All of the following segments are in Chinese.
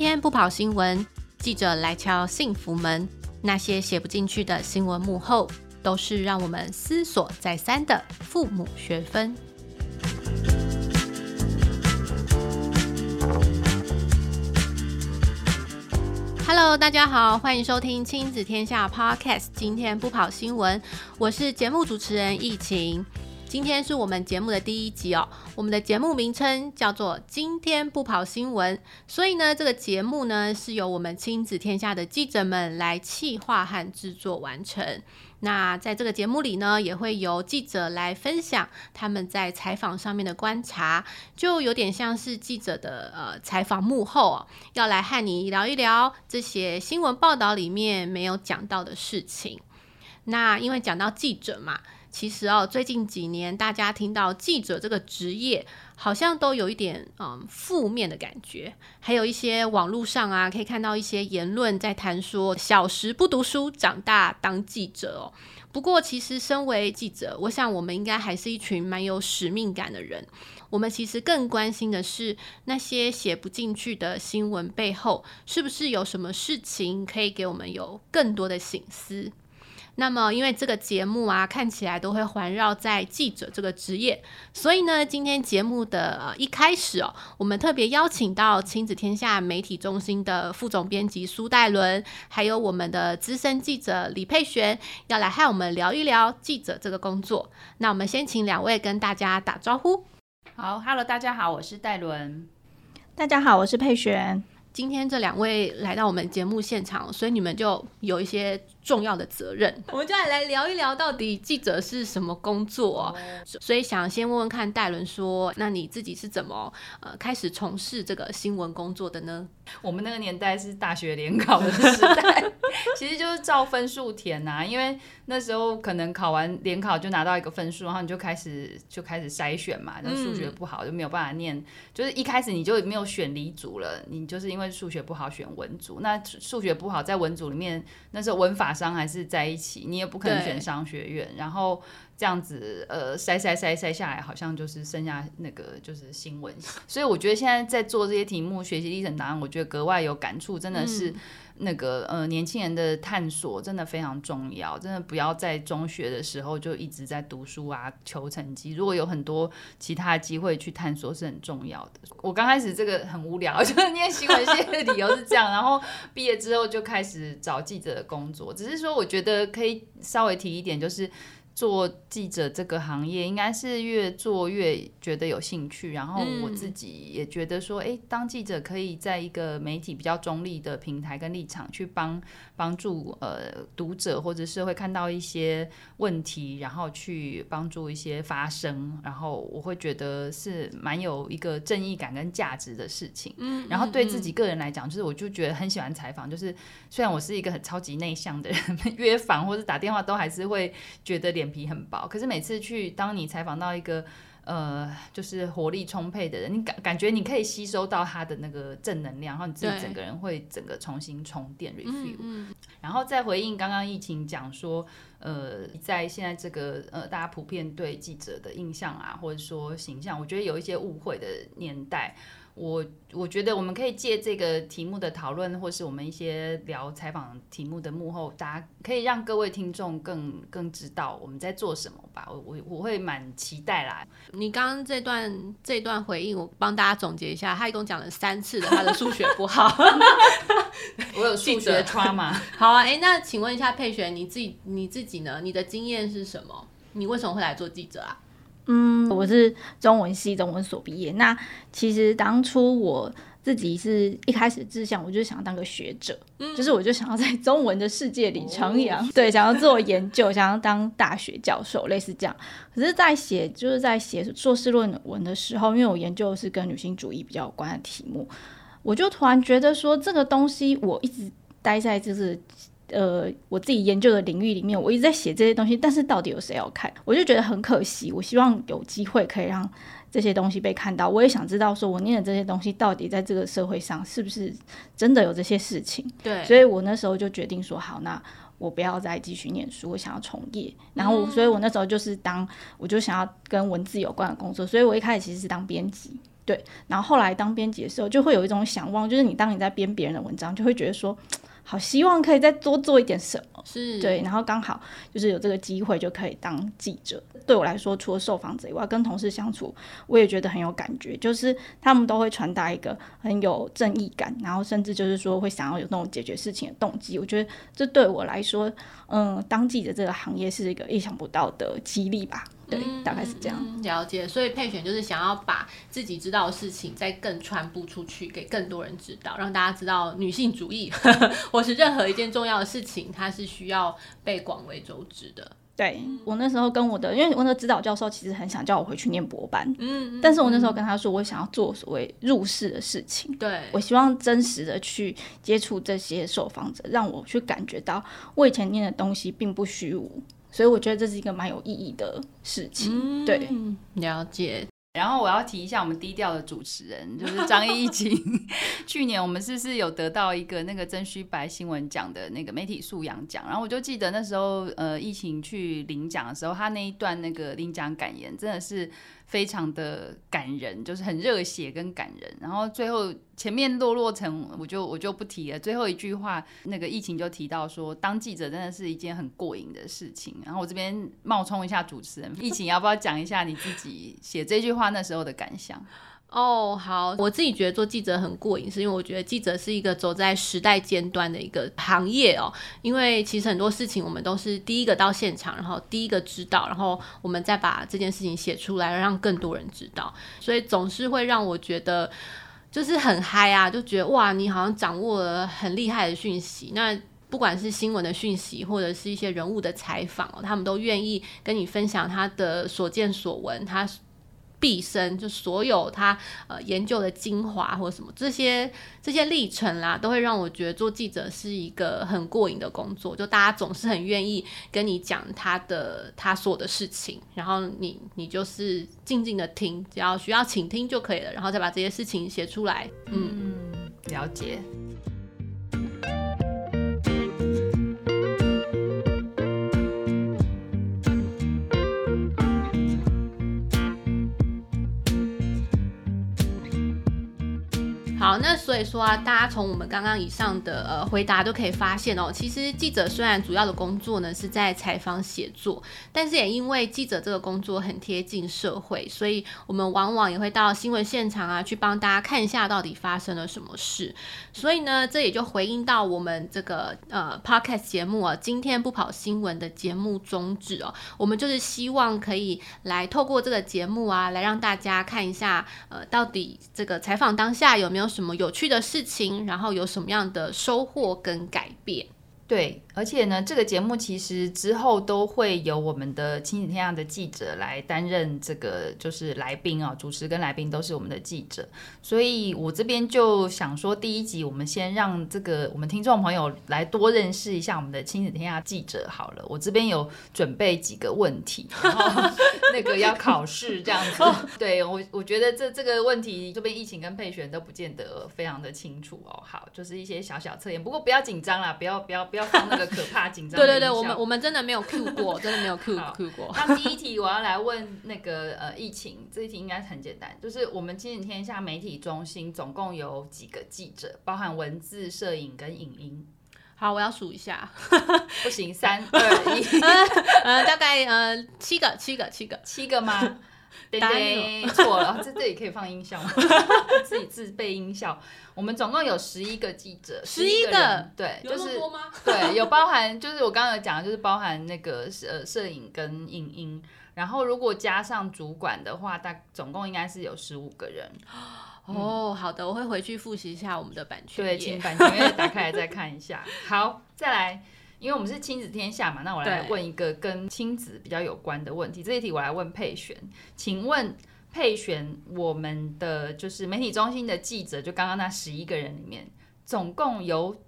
天不跑新闻，记者来敲幸福门。那些写不进去的新闻幕后，都是让我们思索再三的父母学分。Hello，大家好，欢迎收听亲子天下 Podcast。今天不跑新闻，我是节目主持人易晴。今天是我们节目的第一集哦，我们的节目名称叫做《今天不跑新闻》，所以呢，这个节目呢是由我们亲子天下的记者们来企划和制作完成。那在这个节目里呢，也会由记者来分享他们在采访上面的观察，就有点像是记者的呃采访幕后哦，要来和你聊一聊这些新闻报道里面没有讲到的事情。那因为讲到记者嘛。其实哦，最近几年大家听到记者这个职业，好像都有一点嗯负面的感觉。还有一些网络上啊，可以看到一些言论在谈说，小时不读书，长大当记者哦。不过，其实身为记者，我想我们应该还是一群蛮有使命感的人。我们其实更关心的是那些写不进去的新闻背后，是不是有什么事情可以给我们有更多的省思。那么，因为这个节目啊，看起来都会环绕在记者这个职业，所以呢，今天节目的呃一开始哦，我们特别邀请到亲子天下媒体中心的副总编辑苏戴伦，还有我们的资深记者李佩璇，要来和我们聊一聊记者这个工作。那我们先请两位跟大家打招呼。好，Hello，大家好，我是戴伦。大家好，我是佩璇。今天这两位来到我们节目现场，所以你们就有一些重要的责任。我们就来来聊一聊，到底记者是什么工作啊？所以想先问问看戴伦说，那你自己是怎么呃开始从事这个新闻工作的呢？我们那个年代是大学联考的时代，其实就是照分数填呐，因为那时候可能考完联考就拿到一个分数，然后你就开始就开始筛选嘛。那数学不好就没有办法念，就是一开始你就没有选理组了，你就是因为数学不好选文组。那数学不好在文组里面，那时候文法商还是在一起，你也不可能选商学院，然后。这样子，呃，筛筛筛筛下来，好像就是剩下那个就是新闻。所以我觉得现在在做这些题目，学习历程答案，我觉得格外有感触，真的是那个呃年轻人的探索真的非常重要，真的不要在中学的时候就一直在读书啊求成绩，如果有很多其他机会去探索是很重要的。我刚开始这个很无聊，就是念新闻系的理由是这样，然后毕业之后就开始找记者的工作，只是说我觉得可以稍微提一点，就是。做记者这个行业，应该是越做越觉得有兴趣。然后我自己也觉得说，哎，当记者可以在一个媒体比较中立的平台跟立场，去帮帮助呃读者或者是会看到一些问题，然后去帮助一些发声。然后我会觉得是蛮有一个正义感跟价值的事情。嗯，然后对自己个人来讲，就是我就觉得很喜欢采访。就是虽然我是一个很超级内向的人，约访或者打电话都还是会觉得脸皮很薄，可是每次去，当你采访到一个呃，就是活力充沛的人，你感感觉你可以吸收到他的那个正能量，然后你自己整个人会整个重新充电 refuel。嗯，然后再回应刚刚疫情讲说，呃，在现在这个呃大家普遍对记者的印象啊，或者说形象，我觉得有一些误会的年代。我我觉得我们可以借这个题目的讨论，或是我们一些聊采访题目的幕后，大家可以让各位听众更更知道我们在做什么吧。我我我会蛮期待啦。你刚刚这段这段回应，我帮大家总结一下，他一共讲了三次的他的数学不好 我有数学 trauma。好啊，哎，那请问一下佩璇，你自己你自己呢？你的经验是什么？你为什么会来做记者啊？嗯，我是中文系中文所毕业。那其实当初我自己是一开始志向，我就想要当个学者，嗯，就是我就想要在中文的世界里徜徉，哦，对，想要做研究，想要当大学教授，类似这样。可是，在写就是在写硕士论文的时候，因为我研究的是跟女性主义比较有关的题目，我就突然觉得说，这个东西我一直待在就是。呃，我自己研究的领域里面，我一直在写这些东西，但是到底有谁要看？我就觉得很可惜。我希望有机会可以让这些东西被看到。我也想知道，说我念的这些东西到底在这个社会上是不是真的有这些事情？对。所以我那时候就决定说，好，那我不要再继续念书，我想要从业。然后，所以我那时候就是当，我就想要跟文字有关的工作。所以我一开始其实是当编辑。对，然后后来当编辑的时候，就会有一种想望，就是你当你在编别人的文章，就会觉得说。好，希望可以再多做一点什么，是对，然后刚好就是有这个机会就可以当记者。对我来说，除了受访者以外，跟同事相处，我也觉得很有感觉，就是他们都会传达一个很有正义感，然后甚至就是说会想要有那种解决事情的动机。我觉得这对我来说，嗯，当记者这个行业是一个意想不到的激励吧。对，大概是这样。嗯，了解。所以配选就是想要把自己知道的事情再更传播出去，给更多人知道，让大家知道女性主义，或是任何一件重要的事情，它是需要被广为周知的。对，我那时候跟我的，因为我那个指导教授其实很想叫我回去念博班，嗯，嗯，但是我那时候跟他说，我想要做所谓入世的事情，对，我希望真实的去接触这些受访者，让我去感觉到我以前念的东西并不虚无。所以我觉得这是一个蛮有意义的事情，嗯、对，了解。然后我要提一下我们低调的主持人，就是张亦晴。去年我们是不是有得到一个那个曾虚白新闻奖的那个媒体素养奖？然后我就记得那时候，呃，疫情去领奖的时候，他那一段那个领奖感言真的是。非常的感人，就是很热血跟感人。然后最后前面落落成，我就我就不提了。最后一句话，那个疫情就提到说，当记者真的是一件很过瘾的事情。然后我这边冒充一下主持人，疫情要不要讲一下你自己写这句话那时候的感想？哦，好，我自己觉得做记者很过瘾，是因为我觉得记者是一个走在时代尖端的一个行业哦。因为其实很多事情我们都是第一个到现场，然后第一个知道，然后我们再把这件事情写出来，让更多人知道，所以总是会让我觉得就是很嗨啊，就觉得哇，你好像掌握了很厉害的讯息。那不管是新闻的讯息，或者是一些人物的采访哦，他们都愿意跟你分享他的所见所闻，他。毕生就所有他呃研究的精华或者什么这些这些历程啦，都会让我觉得做记者是一个很过瘾的工作。就大家总是很愿意跟你讲他的他所有的事情，然后你你就是静静的听，只要需要倾听就可以了，然后再把这些事情写出来。嗯，嗯，了解。那所以说啊，大家从我们刚刚以上的呃回答都可以发现哦，其实记者虽然主要的工作呢是在采访写作，但是也因为记者这个工作很贴近社会，所以我们往往也会到新闻现场啊，去帮大家看一下到底发生了什么事。所以呢，这也就回应到我们这个呃 podcast 节目啊，今天不跑新闻的节目宗旨哦，我们就是希望可以来透过这个节目啊，来让大家看一下呃到底这个采访当下有没有。什么有趣的事情，然后有什么样的收获跟改变？对，而且呢，这个节目其实之后都会有我们的亲子天下的记者来担任这个就是来宾啊，主持跟来宾都是我们的记者，所以我这边就想说，第一集我们先让这个我们听众朋友来多认识一下我们的亲子天下记者好了。我这边有准备几个问题，然后 那个要考试这样子。对我，我觉得这这个问题这边疫情跟配选都不见得非常的清楚哦。好，就是一些小小测验，不过不要紧张啦，不要不要不要。要放那个可怕紧张。对对对，我们我们真的没有 Q 过，真的没有 Q Q 过。那第一题我要来问那个呃疫情，这一题应该很简单，就是我们今日天下媒体中心总共有几个记者，包含文字、摄影跟影音。好，我要数一下。不行，三 二一，呃，大概呃七个，七个，七个，七个吗？对对，错了，这这里可以放音效吗？自己自备音效。我们总共有十一个记者，十一个，对，有就是多吗？对，有包含，就是我刚刚有讲的，就是包含那个呃摄影跟影音，然后如果加上主管的话，大总共应该是有十五个人。哦，好的，我会回去复习一下我们的版权，对，请版权页打开来再看一下。好，再来。因为我们是亲子天下嘛，那我来问一个跟亲子比较有关的问题。这一题我来问佩璇，请问佩璇，我们的就是媒体中心的记者，就刚刚那十一个人里面，总共有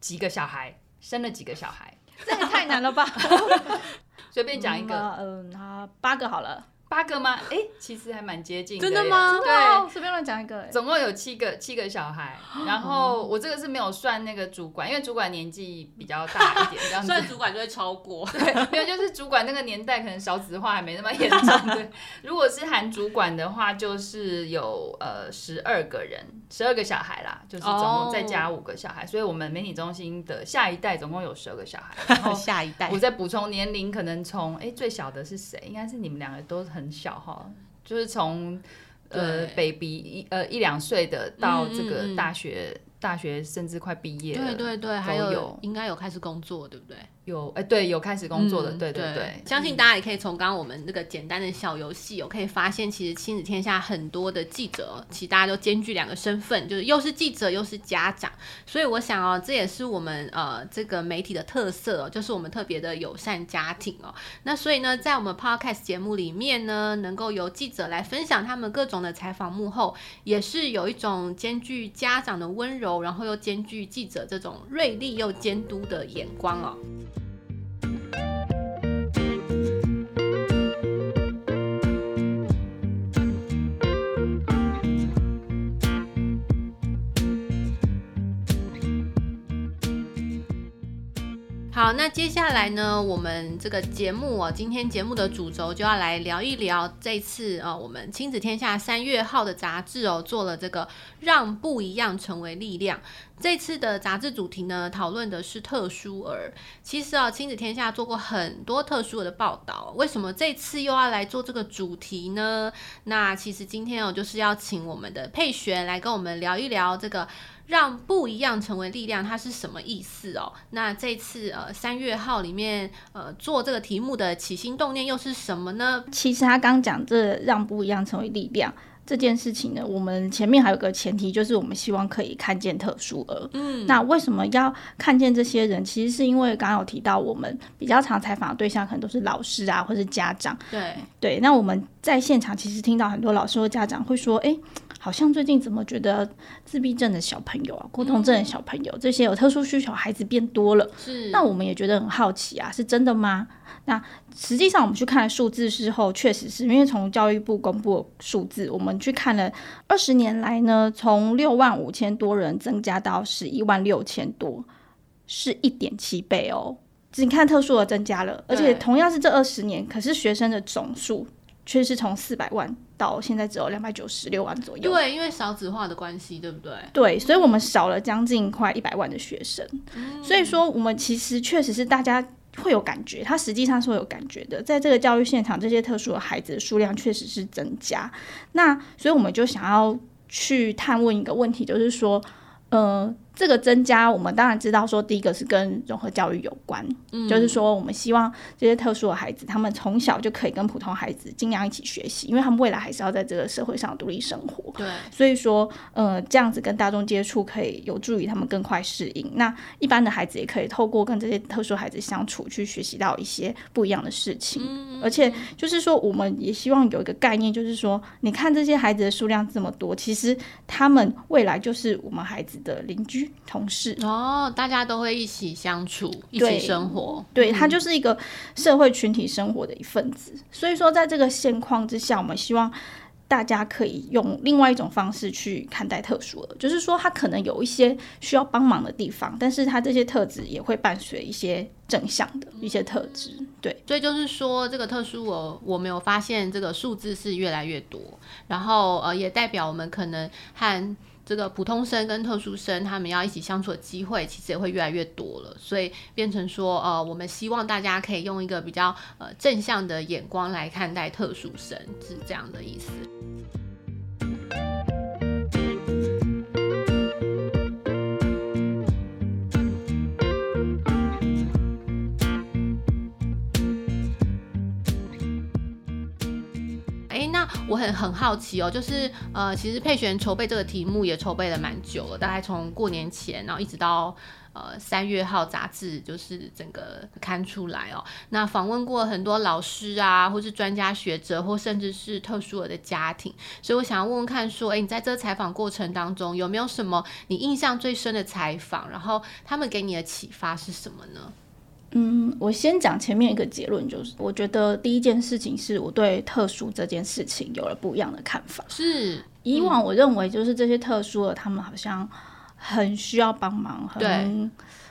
几个小孩？生了几个小孩？这也太难了吧？随便讲一个，嗯，好，八个好了。八个吗？哎、欸，其实还蛮接近的。真的吗？对，随便乱讲一个。总共有七个七个小孩，然后我这个是没有算那个主管，因为主管年纪比较大一点，这样子。算主管就会超过。对，没有，就是主管那个年代可能少子化还没那么严重。对，如果是含主管的话，就是有呃十二个人，十二个小孩啦，就是总共再加五个小孩，oh. 所以我们媒体中心的下一代总共有十二个小孩。然后下一代，我再补充年龄，可能从哎最小的是谁？应该是你们两个都很小哈。就是从呃 baby 一呃一两岁的到这个大学，大学甚至快毕业了，对对对，还有应该有开始工作，对不对？有哎、欸，对，有开始工作的，嗯、对对对，对。相信大家也可以从刚刚我们那个简单的小游戏，有可以发现，其实亲子天下很多的记者，其实大家都兼具两个身份，就是又是记者又是家长。所以我想哦，这也是我们呃这个媒体的特色，哦就是我们特别的友善家庭哦。那所以呢，在我们 Podcast 节目里面呢，能够由记者来分享他们各种的采访幕后，也是有一种兼具家长的温柔，然后又兼具记者这种锐利又监督的眼光哦。好，那接下来呢，我们这个节目哦，今天节目的主轴就要来聊一聊这次哦，我们亲子天下三月号的杂志哦，做了这个让不一样成为力量。这次的杂志主题呢，讨论的是特殊儿。其实啊，亲子天下做过很多特殊儿的报道，为什么这次又要来做这个主题呢？那其实今天哦，就是要请我们的佩璇来跟我们聊一聊这个。让不一样成为力量，它是什么意思哦？那这次呃三月号里面呃做这个题目的起心动念又是什么呢？其实他刚讲这让不一样成为力量这件事情呢，我们前面还有个前提，就是我们希望可以看见特殊儿。嗯，那为什么要看见这些人？其实是因为刚刚有提到，我们比较常采访的对象可能都是老师啊，或是家长。对对，那我们在现场其实听到很多老师或家长会说，哎。好像最近怎么觉得自闭症的小朋友啊，沟通症的小朋友，这些有特殊需求孩子变多了。是，那我们也觉得很好奇啊，是真的吗？那实际上我们去看数字之后，确实是因为从教育部公布的数字，我们去看了二十年来呢，从六万五千多人增加到十一万六千多，是一点七倍哦。只看特殊的增加了，而且同样是这二十年，可是学生的总数。却是从四百万到现在只有两百九十六万左右。对，因为少子化的关系，对不对？对，所以我们少了将近快一百万的学生。嗯。所以说，我们其实确实是大家会有感觉，他实际上是会有感觉的。在这个教育现场，这些特殊的孩子的数量确实是增加。那所以我们就想要去探问一个问题，就是说，呃。这个增加，我们当然知道说，第一个是跟融合教育有关，嗯，就是说，我们希望这些特殊的孩子，他们从小就可以跟普通孩子尽量一起学习，因为他们未来还是要在这个社会上独立生活。对，所以说，呃，这样子跟大众接触，可以有助于他们更快适应。那一般的孩子也可以透过跟这些特殊孩子相处，去学习到一些不一样的事情。嗯，而且，就是说，我们也希望有一个概念，就是说，你看这些孩子的数量这么多，其实他们未来就是我们孩子的邻居。同事哦，大家都会一起相处，一起生活，对，他就是一个社会群体生活的一份子。嗯。所以说，在这个现况之下，我们希望大家可以用另外一种方式去看待特殊儿，就是说他可能有一些需要帮忙的地方，但是他这些特质也会伴随一些正向的一些特质。对，所以就是说，这个特殊儿，我没有发现这个数字是越来越多，然后呃，也代表我们可能和。这个普通生跟特殊生，他们要一起相处的机会，其实也会越来越多了。所以变成说，呃，我们希望大家可以用一个比较呃正向的眼光来看待特殊生，是这样的意思。很好奇哦，就是呃，其实佩璇筹备这个题目也筹备了蛮久了，大概从过年前，然后一直到呃三月号杂志就是整个刊出来哦。那访问过很多老师啊，或是专家学者，或甚至是特殊的家庭，所以我想要问问看，说，哎，你在这个采访过程当中有没有什么你印象最深的采访？然后他们给你的启发是什么呢？嗯，我先讲前面一个结论，就是我觉得第一件事情是我对特殊这件事情有了不一样的看法。是，以往我认为就是这些特殊的，他们好像很需要帮忙，很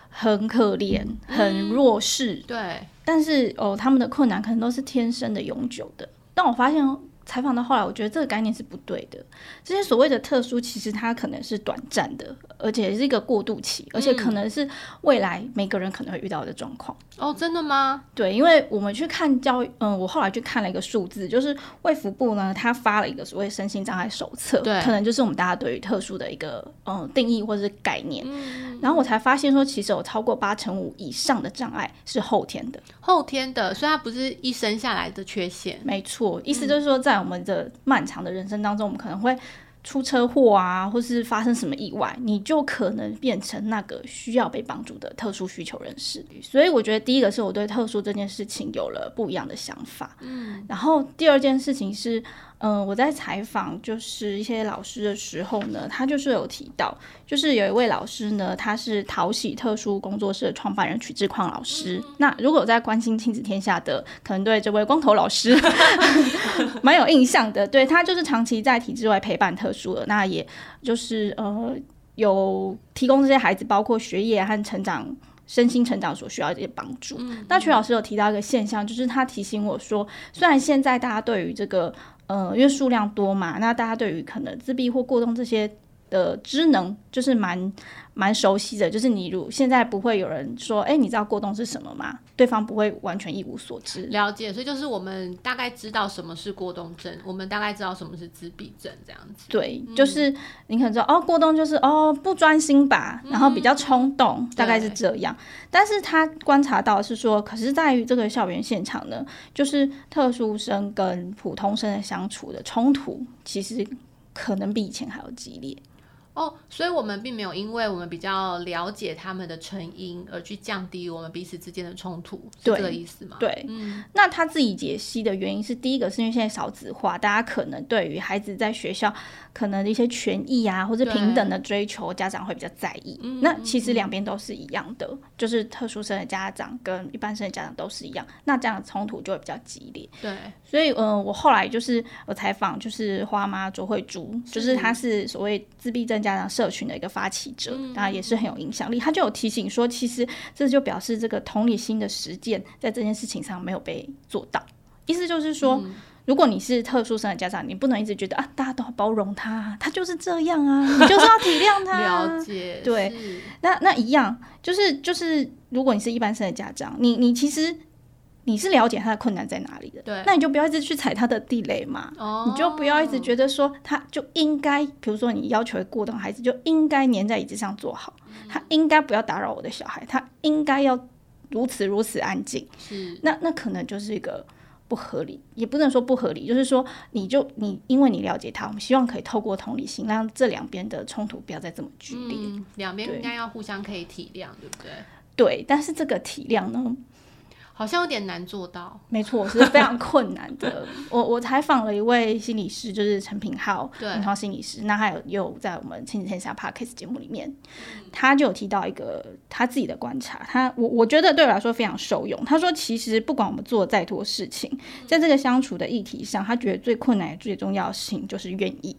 很可怜，很弱势。嗯，对，但是哦，他们的困难可能都是天生的、永久的。但我发现采访到后来，我觉得这个概念是不对的。这些所谓的特殊，其实它可能是短暂的，而且是一个过渡期，而且可能是未来每个人可能会遇到的状况。哦，真的吗？对，因为我们去看教育，嗯，我后来去看了一个数字，就是卫福部呢，他发了一个所谓身心障碍手册，对，可能就是我们大家对于特殊的一个嗯定义或者是概念。嗯，然后我才发现说，其实有超过八成五以上的障碍是后天的，后天的，所以它不是一生下来的缺陷。没错，意思就是说在。在我们的漫长的人生当中，我们可能会出车祸啊，或是发生什么意外，你就可能变成那个需要被帮助的特殊需求人士。所以我觉得第一个是我对特殊这件事情有了不一样的想法。嗯，然后第二件事情是。嗯、呃，我在采访就是一些老师的时候呢，他就是有提到，就是有一位老师呢，他是淘喜特殊工作室的创办人曲志旷老师。那如果有在关心亲子天下的，可能对这位光头老师 蛮有印象的。对，他就是长期在体制外陪伴特殊的，那也就是呃有提供这些孩子包括学业和成长、身心成长所需要的一些帮助。那曲老师有提到一个现象，就是他提醒我说，虽然现在大家对于这个呃，因为数量多嘛，那大家对于可能自闭或过动这些的知能，就是蛮蛮熟悉的。就是你如现在不会有人说，哎、欸，你知道过动是什么吗？对方不会完全一无所知。了解，所以就是我们大概知道什么是过动症，我们大概知道什么是自闭症这样子。对，就是你可能知道，哦，过动就是哦不专心吧，然后比较冲动，嗯、大概是这样。但是他观察到是说，可是在于这个校园现场呢，就是特殊生跟普通生的相处的冲突，其实可能比以前还要激烈。哦，所以我们并没有因为我们比较了解他们的成因而去降低我们彼此之间的冲突，是这个意思吗？对，嗯，那他自己解析的原因是，第一个是因为现在少子化，大家可能对于孩子在学校可能的一些权益啊，或者平等的追求，家长会比较在意。那其实两边都是一样的，就是特殊生的家长跟一般生的家长都是一样，那这样的冲突就会比较激烈。对，所以嗯、呃，我后来就是我采访就是花妈卓慧珠，就是她是所谓自闭症。家长社群的一个发起者，当然也是很有影响力。他就有提醒说，其实这就表示这个同理心的实践在这件事情上没有被做到。意思就是说，如果你是特殊生的家长，你不能一直觉得啊，大家都要包容他，他就是这样啊，你就是要体谅他。了解，对，那那一样，就是就是，如果你是一般生的家长，你你其实。你是了解他的困难在哪里的，对，那你就不要一直去踩他的地雷嘛。哦，你就不要一直觉得说他就应该，比如说你要求过动孩子就应该粘在椅子上坐好，嗯、他应该不要打扰我的小孩，他应该要如此如此安静。是，那那可能就是一个不合理，也不能说不合理，就是说你就你因为你了解他，我们希望可以透过同理心，让这两边的冲突不要再这么剧烈。嗯，两边应该要互相可以体谅，对不对？对，但是这个体谅呢？好像有点难做到，没错，是非常困难的。我我采访了一位心理师，就是陈品浩，对，品浩心理师。那还有有在我们亲子天下 Podcast 节目里面，他就有提到一个他自己的观察。他我我觉得对我来说非常受用。他说，其实不管我们做再多事情，在这个相处的议题上，他觉得最困难、最重要的事情就是愿意。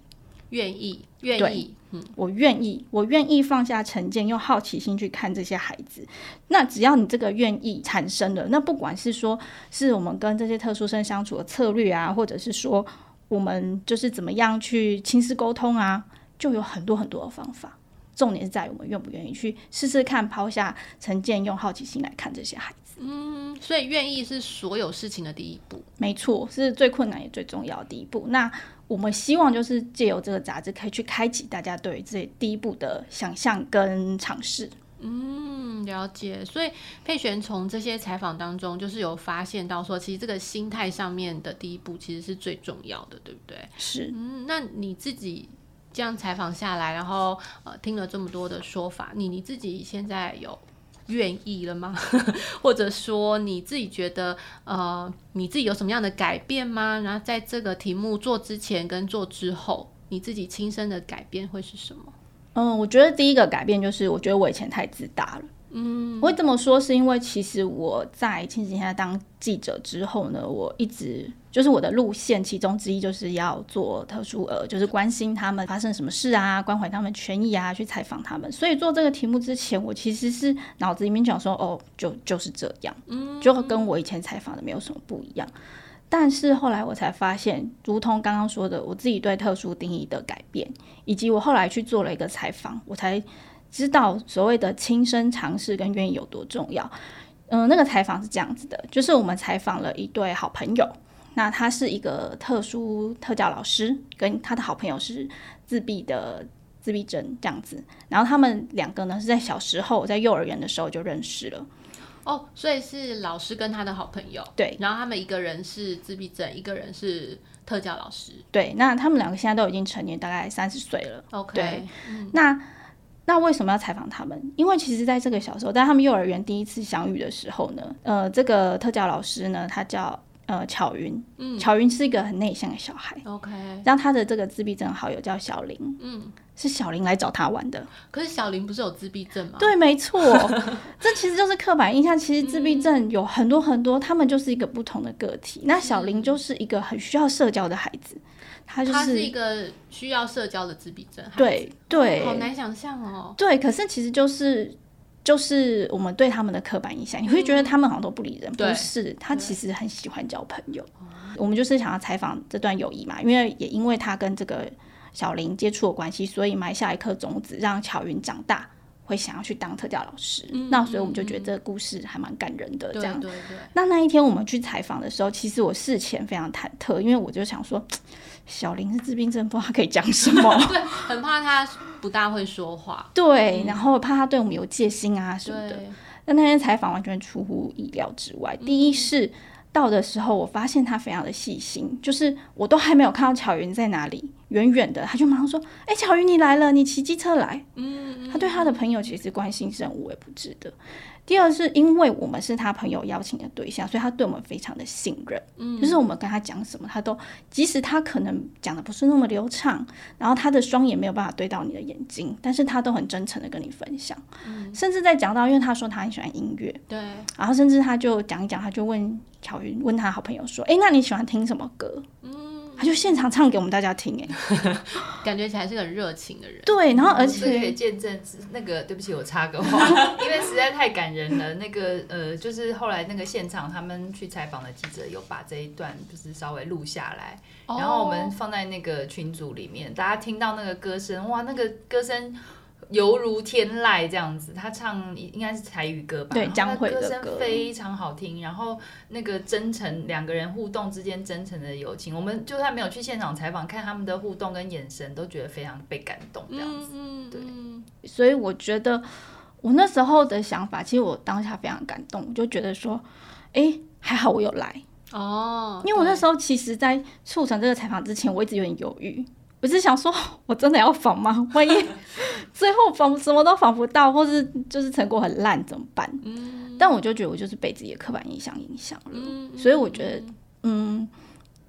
愿意，愿意，嗯，我愿意，我愿意放下成见，用好奇心去看这些孩子。那只要你这个愿意产生了，那不管是说是我们跟这些特殊生相处的策略啊，或者是说我们就是怎么样去亲师沟通啊，就有很多很多的方法。重点是在于我们愿不愿意去试试看，抛下成见，用好奇心来看这些孩子。嗯，所以愿意是所有事情的第一步。没错，是最困难也最重要的第一步。那我们希望就是借由这个杂志，可以去开启大家对于这第一步的想象跟尝试。嗯，了解。所以佩璇从这些采访当中，就是有发现到说，其实这个心态上面的第一步，其实是最重要的，对不对？是。嗯，那你自己这样采访下来，然后呃听了这么多的说法，你你自己现在有愿意了吗？或者说你自己觉得呃你自己有什么样的改变吗？然后在这个题目做之前跟做之后，你自己亲身的改变会是什么？嗯，我觉得第一个改变就是，我觉得我以前太自大了。嗯，我会这么说是因为其实我在亲子天当记者之后呢，我一直就是我的路线其中之一就是要做特殊呃，就是关心他们发生什么事啊，关怀他们权益啊，去采访他们。所以做这个题目之前，我其实是脑子里面讲说，哦，就就是这样，嗯，就跟我以前采访的没有什么不一样。但是后来我才发现，如同刚刚说的，我自己对特殊定义的改变，以及我后来去做了一个采访，我才知道所谓的亲身尝试跟愿意有多重要。嗯、呃，那个采访是这样子的，就是我们采访了一对好朋友，那他是一个特殊特教老师，跟他的好朋友是自闭的自闭症这样子，然后他们两个呢是在小时候在幼儿园的时候就认识了。哦，所以是老师跟他的好朋友，对，然后他们一个人是自闭症，一个人是特教老师，对，那他们两个现在都已经成年，大概三十岁了。OK，对，嗯、那那为什么要采访他们？因为其实在这个小时候，在他们幼儿园第一次相遇的时候呢，呃，这个特教老师呢，他叫呃巧云，嗯，巧云是一个很内向的小孩，OK，让他的这个自闭症好友叫小林，嗯。是小林来找他玩的，可是小林不是有自闭症吗？对，没错，这其实就是刻板印象。其实自闭症有很多很多，他们就是一个不同的个体。那小林就是一个很需要社交的孩子，他就是，一个需要社交的自闭症。对对，哦，好难想象哦。对，可是其实就是就是我们对他们的刻板印象，你会觉得他们好像都不理人，不是？他其实很喜欢交朋友。我们就是想要采访这段友谊嘛，因为也因为他跟这个。小林接触的关系，所以埋下一颗种子，让巧云长大会想要去当特教老师。嗯、那所以我们就觉得这个故事还蛮感人的。这样，对对对。那那一天我们去采访的时候，其实我事前非常忐忑，因为我就想说，小林是自闭症，不知道他可以讲什么，对，很怕他不大会说话。对，然后怕他对我们有戒心啊什么的。那那天采访完全出乎意料之外。嗯、第一是。到的时候，我发现他非常的细心，就是我都还没有看到巧云在哪里，远远的他就马上说：“哎、欸，巧云你来了，你骑机车来。”嗯，他对他的朋友其实关心是很无微不至的。第二是因为我们是他朋友邀请的对象，所以他对我们非常的信任。嗯，就是我们跟他讲什么，他都即使他可能讲的不是那么流畅，然后他的双眼没有办法对到你的眼睛，但是他都很真诚的跟你分享。嗯，甚至在讲到，因为他说他很喜欢音乐，对，然后甚至他就讲一讲，他就问巧云，问他好朋友说：“哎、欸，那你喜欢听什么歌？”嗯。他就现场唱给我们大家听，哎，感觉起来是个很热情的人。对，然后而且可以见证那个，对不起，我插个话，因为实在太感人了。那个呃，就是后来那个现场他们去采访的记者有把这一段就是稍微录下来，然后我们放在那个群组里面，大家听到那个歌声，哇，那个歌声。犹如天籁这样子，他唱应该是台语歌吧？对，江蕙的歌，歌声非常好听。然后那个真诚，两个人互动之间真诚的友情，我们就算没有去现场采访，看他们的互动跟眼神，都觉得非常被感动。这样子，嗯、对。所以我觉得我那时候的想法，其实我当下非常感动，就觉得说，哎、欸，还好我有来哦。因为我那时候其实，在促成这个采访之前，我一直有点犹豫。我是想说，我真的要仿吗？万一最后仿什么都仿不到，或是就是成果很烂怎么办？嗯，但我就觉得我就是被自己的刻板印象影响了，嗯，所以我觉得，嗯。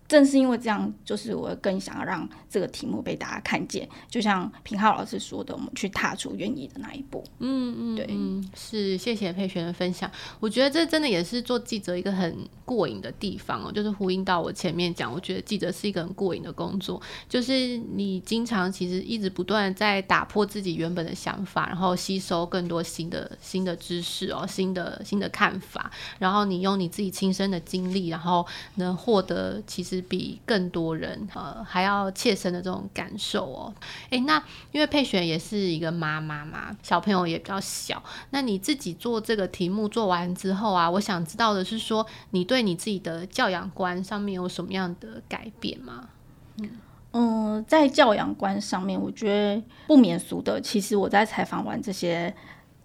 正是因为这样，就是我更想要让这个题目被大家看见。就像平浩老师说的，我们去踏出愿意的那一步。嗯嗯，对，是谢谢佩璇的分享。我觉得这真的也是做记者一个很过瘾的地方哦，就是呼应到我前面讲，我觉得记者是一个很过瘾的工作，就是你经常其实一直不断在打破自己原本的想法，然后吸收更多新的新的知识哦，新的新的看法，然后你用你自己亲身的经历，然后能获得其实。比更多人呃还要切身的这种感受哦，诶，那因为佩璇也是一个妈妈嘛，小朋友也比较小，那你自己做这个题目做完之后啊，我想知道的是说，你对你自己的教养观上面有什么样的改变吗？嗯嗯，在教养观上面，我觉得不免俗的，其实我在采访完这些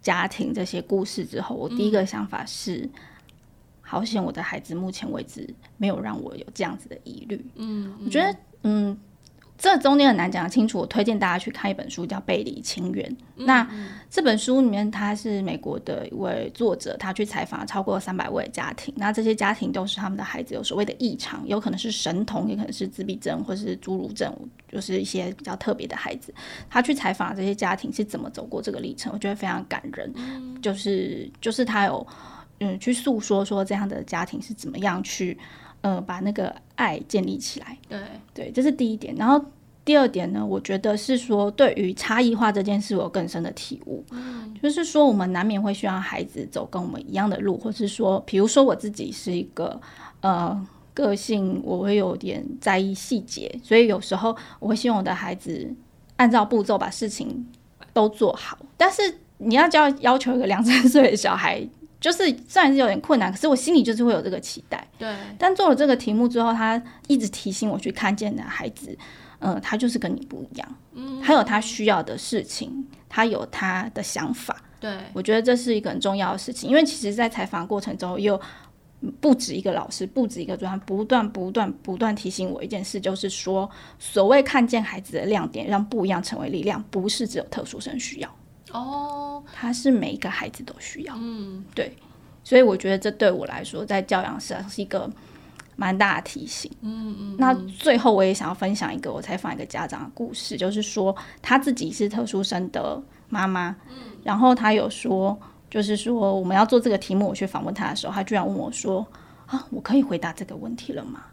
家庭这些故事之后，我第一个想法是。嗯好险，我的孩子目前为止没有让我有这样子的疑虑。嗯，我觉得，嗯，这中间很难讲得清楚。我推荐大家去看一本书，叫《背离情缘》。嗯、那这本书里面，他是美国的一位作者，他去采访超过三百位家庭。那这些家庭都是他们的孩子有所谓的异常，有可能是神童，也可能是自闭症，或是侏儒症，就是一些比较特别的孩子。他去采访这些家庭是怎么走过这个历程，我觉得非常感人。嗯、就是就是他有嗯去诉说说这样的家庭是怎么样去。呃，把那个爱建立起来。对对，这是第一点。然后第二点呢，我觉得是说，对于差异化这件事，我有更深的体悟。嗯，就是说，我们难免会需要孩子走跟我们一样的路，或是说，比如说我自己是一个呃个性，我会有点在意细节，所以有时候我会希望我的孩子按照步骤把事情都做好。但是你要教要求一个两三岁的小孩。就是虽然是有点困难，可是我心里就是会有这个期待。对。但做了这个题目之后，他一直提醒我去看见的孩子，嗯、呃，他就是跟你不一样。嗯。他有他需要的事情，他有他的想法。对。我觉得这是一个很重要的事情，因为其实，在采访过程中，又不止一个老师，不止一个专不断、不断、不断提醒我一件事，就是说，所谓看见孩子的亮点，让不一样成为力量，不是只有特殊生需要。哦，他是每一个孩子都需要，嗯，对，所以我觉得这对我来说，在教养上是一个蛮大的提醒，嗯嗯。那最后我也想要分享一个我采访一个家长的故事，就是说他自己是特殊生的妈妈，嗯，然后他有说，就是说我们要做这个题目，我去访问他的时候，他居然问我说：“啊，我可以回答这个问题了吗？”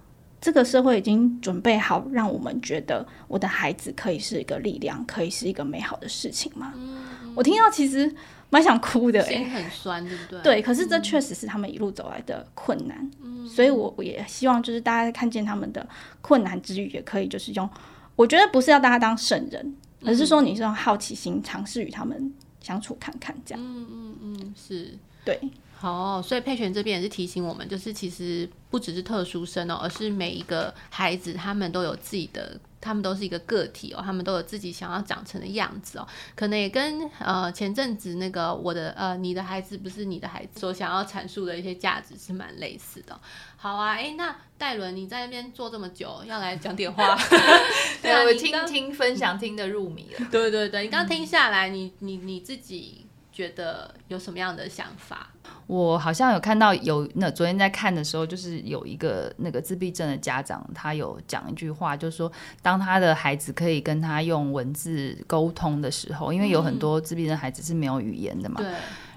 这个社会已经准备好让我们觉得我的孩子可以是一个力量，可以是一个美好的事情吗？嗯我听到其实蛮想哭的，心很酸，对不对？对，可是这确实是他们一路走来的困难，嗯，所以我我也希望就是大家看见他们的困难之余，也可以就是用，我觉得不是要大家当圣人，而是说你是用好奇心尝试与他们相处看看，这样，嗯嗯嗯，是。对。好，所以佩璇这边也是提醒我们，就是其实不只是特殊生哦，而是每一个孩子，他们都有自己的，他们都是一个个体哦，他们都有自己想要长成的样子哦，可能也跟呃前阵子那个我的呃你的孩子不是你的孩子所想要阐述的一些价值是蛮类似的。好啊，哎，那戴伦你在那边坐这么久，要来讲点话？对啊，我听听分享听得入迷了。对对对，你刚听下来，你你你自己觉得有什么样的想法？我好像有看到有那昨天在看的时候，就是有一个那个自闭症的家长，他有讲一句话，就是说，当他的孩子可以跟他用文字沟通的时候，因为有很多自闭症孩子是没有语言的嘛，对。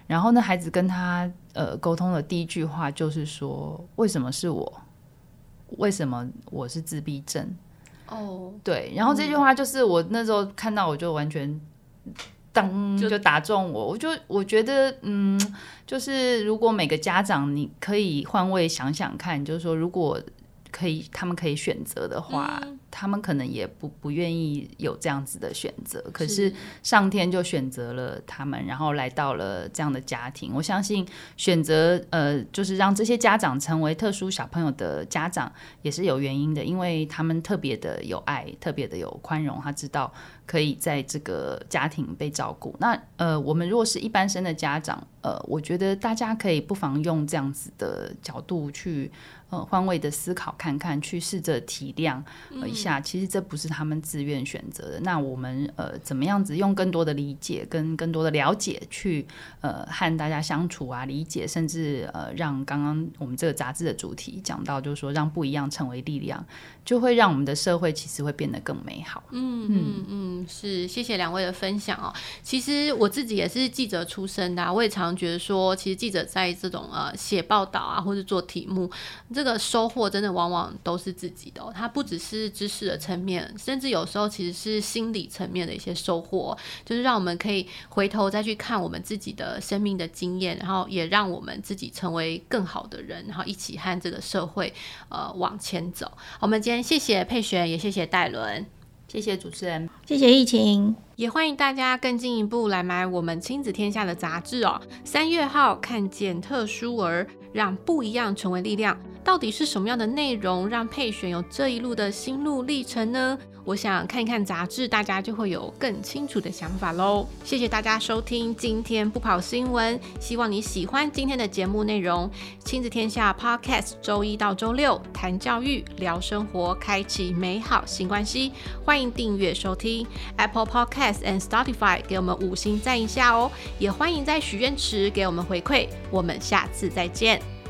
然后那孩子跟他呃沟通的第一句话就是说：“为什么是我？为什么我是自闭症？”哦，对。然后这句话就是我那时候看到，我就完全。当就打中我，我就我觉得，嗯，就是如果每个家长你可以换位想想看，就是说如果。可以，他们可以选择的话，嗯，他们可能也不不愿意有这样子的选择。可是上天就选择了他们，然后来到了这样的家庭。我相信选择呃，就是让这些家长成为特殊小朋友的家长，也是有原因的，因为他们特别的有爱，特别的有宽容。他知道可以在这个家庭被照顾。那呃，我们如果是一般生的家长，呃，我觉得大家可以不妨用这样子的角度去。呃，换位的思考，看看，去试着体谅一下，嗯，其实这不是他们自愿选择的。那我们呃，怎么样子用更多的理解跟更多的了解去呃和大家相处啊，理解，甚至呃让刚刚我们这个杂志的主题讲到，就是说让不一样成为力量，就会让我们的社会其实会变得更美好。嗯嗯嗯，是，谢谢两位的分享哦。其实我自己也是记者出身的，我也常觉得说，其实记者在这种呃写报道啊，或者做题目。这个收获真的往往都是自己的，它不只是知识的层面，甚至有时候其实是心理层面的一些收获，就是让我们可以回头再去看我们自己的生命的经验，然后也让我们自己成为更好的人，然后一起和这个社会呃往前走。我们今天谢谢佩璇，也谢谢戴伦，谢谢主持人，谢谢疫情，也欢迎大家更进一步来买我们亲子天下的杂志哦。三月号看见特殊儿，让不一样成为力量。到底是什么样的内容让佩选有这一路的心路历程呢？我想看一看杂志，大家就会有更清楚的想法喽。谢谢大家收听今天不跑新闻，希望你喜欢今天的节目内容。亲子天下 Podcast 周一到周六谈教育、聊生活，开启美好新关系。欢迎订阅收听 Apple Podcast and Spotify，给我们五星赞一下哦。也欢迎在许愿池给我们回馈。我们下次再见。